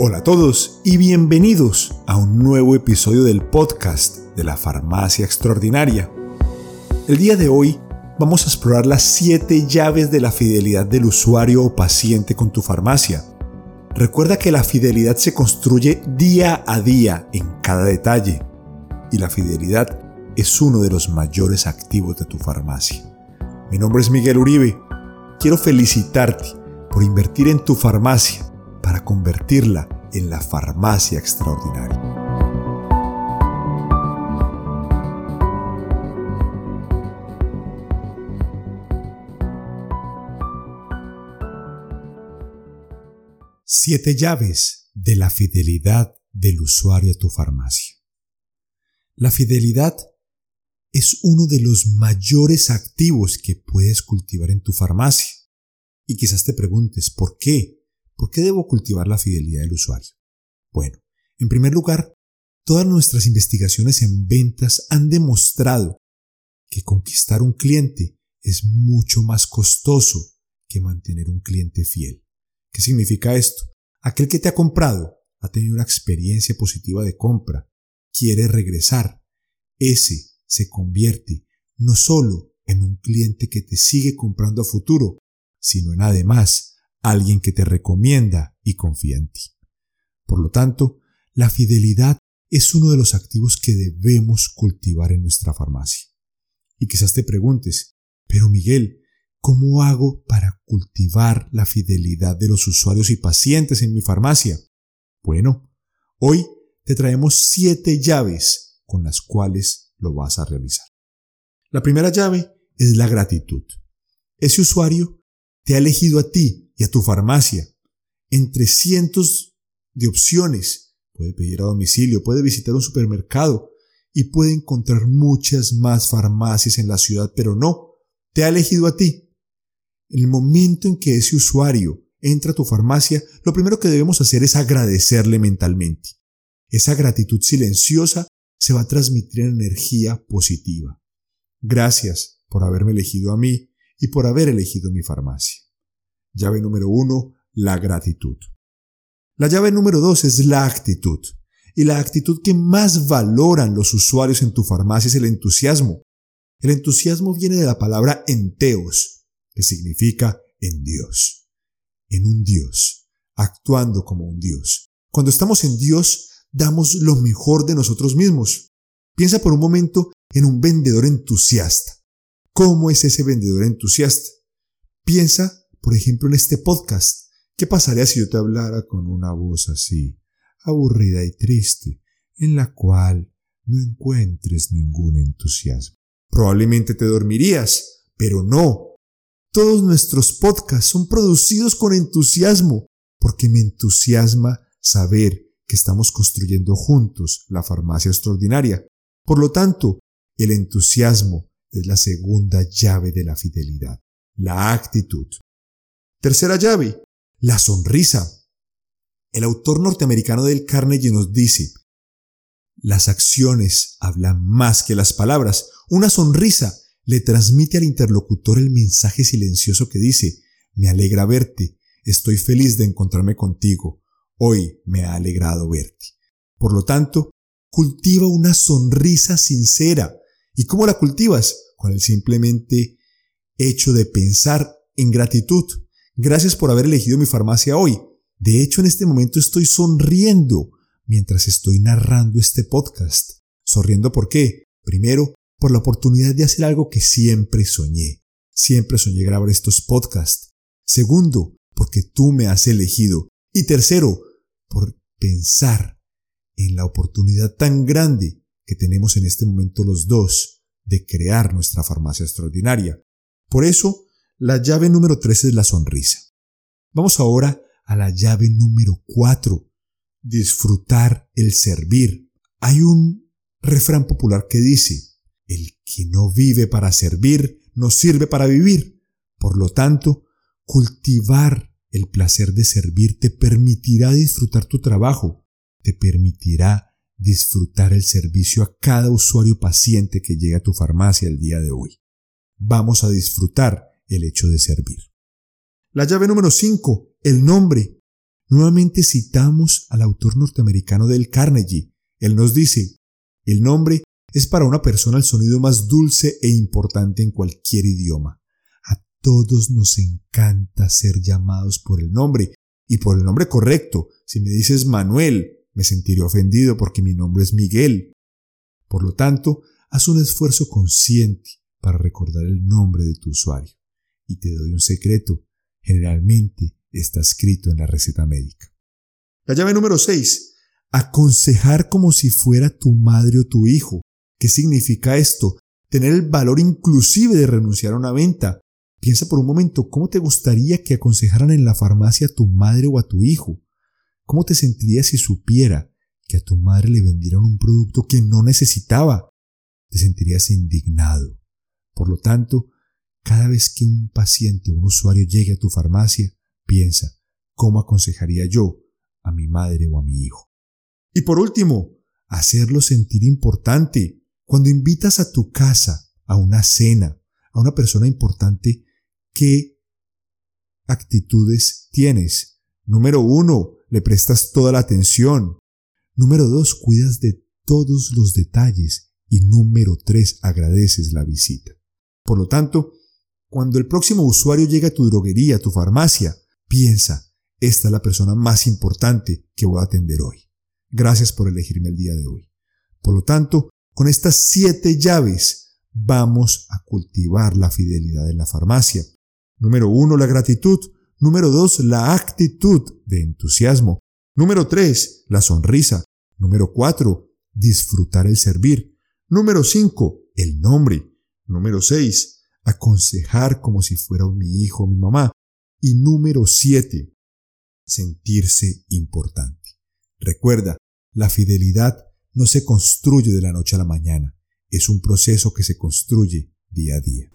Hola a todos y bienvenidos a un nuevo episodio del podcast de la Farmacia Extraordinaria. El día de hoy vamos a explorar las 7 llaves de la fidelidad del usuario o paciente con tu farmacia. Recuerda que la fidelidad se construye día a día en cada detalle y la fidelidad es uno de los mayores activos de tu farmacia. Mi nombre es Miguel Uribe. Quiero felicitarte por invertir en tu farmacia convertirla en la farmacia extraordinaria. Siete llaves de la fidelidad del usuario a tu farmacia. La fidelidad es uno de los mayores activos que puedes cultivar en tu farmacia. Y quizás te preguntes, ¿por qué? ¿Por qué debo cultivar la fidelidad del usuario? Bueno, en primer lugar, todas nuestras investigaciones en ventas han demostrado que conquistar un cliente es mucho más costoso que mantener un cliente fiel. ¿Qué significa esto? Aquel que te ha comprado ha tenido una experiencia positiva de compra, quiere regresar. Ese se convierte no solo en un cliente que te sigue comprando a futuro, sino en además alguien que te recomienda y confía en ti. Por lo tanto, la fidelidad es uno de los activos que debemos cultivar en nuestra farmacia. Y quizás te preguntes, pero Miguel, ¿cómo hago para cultivar la fidelidad de los usuarios y pacientes en mi farmacia? Bueno, hoy te traemos siete llaves con las cuales lo vas a realizar. La primera llave es la gratitud. Ese usuario te ha elegido a ti y a tu farmacia, entre cientos de opciones. Puede pedir a domicilio, puede visitar un supermercado y puede encontrar muchas más farmacias en la ciudad, pero no, te ha elegido a ti. En el momento en que ese usuario entra a tu farmacia, lo primero que debemos hacer es agradecerle mentalmente. Esa gratitud silenciosa se va a transmitir en energía positiva. Gracias por haberme elegido a mí y por haber elegido mi farmacia. Llave número uno, la gratitud. La llave número dos es la actitud. Y la actitud que más valoran los usuarios en tu farmacia es el entusiasmo. El entusiasmo viene de la palabra enteos, que significa en Dios. En un Dios, actuando como un Dios. Cuando estamos en Dios, damos lo mejor de nosotros mismos. Piensa por un momento en un vendedor entusiasta. ¿Cómo es ese vendedor entusiasta? Piensa por ejemplo, en este podcast, ¿qué pasaría si yo te hablara con una voz así, aburrida y triste, en la cual no encuentres ningún entusiasmo? Probablemente te dormirías, pero no. Todos nuestros podcasts son producidos con entusiasmo, porque me entusiasma saber que estamos construyendo juntos la farmacia extraordinaria. Por lo tanto, el entusiasmo es la segunda llave de la fidelidad, la actitud. Tercera llave, la sonrisa. El autor norteamericano del Carnegie nos dice, las acciones hablan más que las palabras. Una sonrisa le transmite al interlocutor el mensaje silencioso que dice, me alegra verte, estoy feliz de encontrarme contigo, hoy me ha alegrado verte. Por lo tanto, cultiva una sonrisa sincera. ¿Y cómo la cultivas? Con el simplemente hecho de pensar en gratitud. Gracias por haber elegido mi farmacia hoy. De hecho, en este momento estoy sonriendo mientras estoy narrando este podcast. ¿Sonriendo por qué? Primero, por la oportunidad de hacer algo que siempre soñé. Siempre soñé grabar estos podcasts. Segundo, porque tú me has elegido. Y tercero, por pensar en la oportunidad tan grande que tenemos en este momento los dos de crear nuestra farmacia extraordinaria. Por eso, la llave número 3 es la sonrisa. Vamos ahora a la llave número 4. Disfrutar el servir. Hay un refrán popular que dice, el que no vive para servir, no sirve para vivir. Por lo tanto, cultivar el placer de servir te permitirá disfrutar tu trabajo, te permitirá disfrutar el servicio a cada usuario paciente que llegue a tu farmacia el día de hoy. Vamos a disfrutar el hecho de servir. La llave número 5, el nombre. Nuevamente citamos al autor norteamericano del Carnegie. Él nos dice, el nombre es para una persona el sonido más dulce e importante en cualquier idioma. A todos nos encanta ser llamados por el nombre y por el nombre correcto. Si me dices Manuel, me sentiré ofendido porque mi nombre es Miguel. Por lo tanto, haz un esfuerzo consciente para recordar el nombre de tu usuario. Y te doy un secreto. Generalmente está escrito en la receta médica. La llave número 6. Aconsejar como si fuera tu madre o tu hijo. ¿Qué significa esto? Tener el valor inclusive de renunciar a una venta. Piensa por un momento cómo te gustaría que aconsejaran en la farmacia a tu madre o a tu hijo. ¿Cómo te sentirías si supiera que a tu madre le vendieron un producto que no necesitaba? Te sentirías indignado. Por lo tanto, cada vez que un paciente o un usuario llegue a tu farmacia, piensa, ¿cómo aconsejaría yo a mi madre o a mi hijo? Y por último, hacerlo sentir importante. Cuando invitas a tu casa a una cena, a una persona importante, ¿qué actitudes tienes? Número uno, le prestas toda la atención. Número dos, cuidas de todos los detalles. Y número tres, agradeces la visita. Por lo tanto, cuando el próximo usuario llegue a tu droguería, a tu farmacia, piensa, esta es la persona más importante que voy a atender hoy. Gracias por elegirme el día de hoy. Por lo tanto, con estas siete llaves vamos a cultivar la fidelidad en la farmacia. Número uno, la gratitud. Número dos, la actitud de entusiasmo. Número tres, la sonrisa. Número cuatro, disfrutar el servir. Número cinco, el nombre. Número seis, aconsejar como si fuera mi hijo o mi mamá. Y número siete, sentirse importante. Recuerda, la fidelidad no se construye de la noche a la mañana, es un proceso que se construye día a día.